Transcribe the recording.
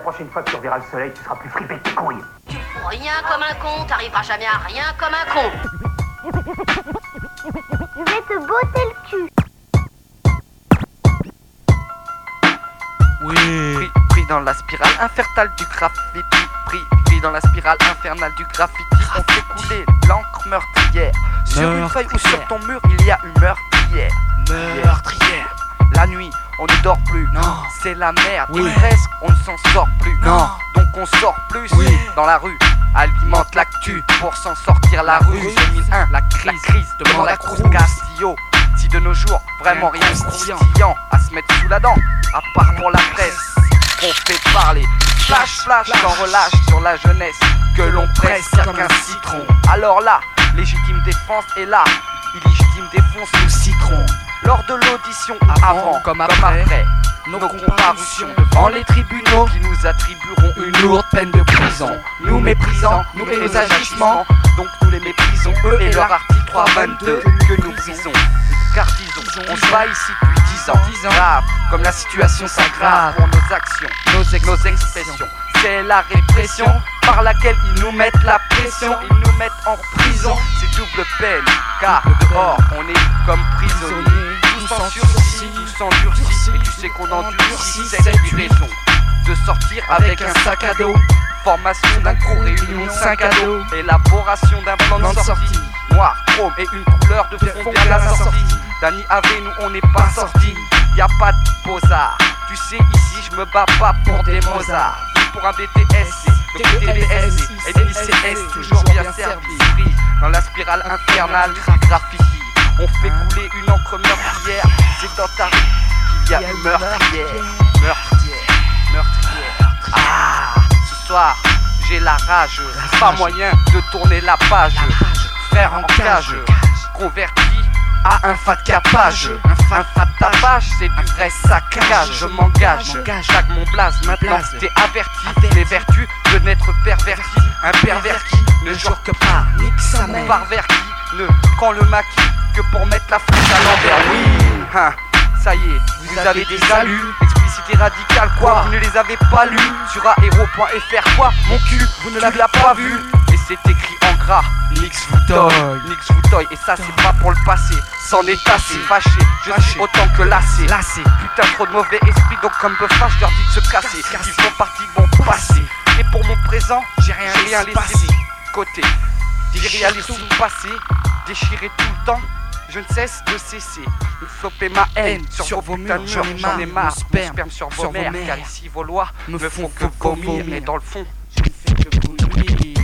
prochaine fois que tu reverras le soleil, tu seras plus fripé de tes couilles. Rien comme un con, t'arriveras jamais à rien comme un con. Je vais te botter le cul. Oui. Pris, pris dans la spirale infernale du graffiti. Pris, pris dans la spirale infernale du graffiti. On fait couler l'encre meurtrière. Sur une feuille ou sur ton mur, il y a une meurtrière. Meurtrière. La on ne dort plus. Non. C'est la merde. Oui. Et presque, on ne s'en sort plus. Non. Donc on sort plus Oui. dans la rue. Alimente l'actu pour s'en sortir la rue. Oui. 2001, la crise, la crise demande à Cruz Castillo. Si de nos jours, vraiment rien croustillant à se mettre sous la dent, à part pour la presse, on fait parler. Flash, flash, sans relâche sur la jeunesse que l'on presse comme un citron. Alors là, légitime défense est là. Illégitime défense nous citron. Lors de l'audition, avant, comme après, nos comparutions devant les tribunaux qui nous attribueront une lourde peine de prison. Nous méprisant, nous et nos agissements, donc nous les méprisons, eux et leur article 322 que nous brisons. Car disons, on se bat ici depuis 10 ans, grave, comme la situation s'aggrave pour nos actions, nos, ex- nos expressions. C'est la répression par laquelle ils nous mettent la pression, ils mettent en prison. C'est double peine, car dehors on est comme prisonniers. Tous en sursis, tous endurcis, et tu sais qu'on endurcit cette raison de sortir avec un sac à dos. Formation d'un cours, réunion de 5 à dos. Élaboration d'un plan de sortie. Noir, chrome et une couleur de fond bien la sortie. Dani AV, nous on n'est pas sortis. Y a pas de posard. Tu sais, ici je me bats pas pour des Mozart. Pour un BTS, BTS et des toujours bien servi. Pris dans la spirale infernale du graffiti. On fait couler une encre meurtrière. C'est dans ta rue qu'il y a une meurtrière. Meurtrière, meurtrière. Ah, ce soir, j'ai la rage. Pas moyen de tourner la page. Frère en cage, converti à un fat capage. Un fat tapage, c'est du vrai saccage. Je m'engage, chaque mon blaze. Maintenant, t'es averti. Les vertus de n'être perverti. Un pervers qui ne jure que pas. Nique sa mère. Parvers qui ne quand le maquis que pour mettre la France à l'envers. Oui, hein, ça y est, vous, avez déjà lu. Explicité radicale, quoi, vous ne les avez pas lus. Sur aéro.fr, quoi, mon cul, vous ne l'avez pas vu. Et c'est écrit Nix vous toille, Nix vous. Et ça, c'est pas pour le passé, c'en est assez. Fâché, je suis autant que lassé. Lassé, putain, trop de mauvais esprit, donc comme Buffa, je leur dis de se casser. Ils font partie de mon passé. Et pour mon présent, j'ai rien, rien laissé de côté. Déréaliser tout le passé, déchirer tout le temps. Je ne cesse de cesser de flopper ma haine sur, vos murs. J'en ai marre. Mon sperme, sur vos mères, car ici vos lois me font que vomir. Et dans le fond, je ne fais que vomir.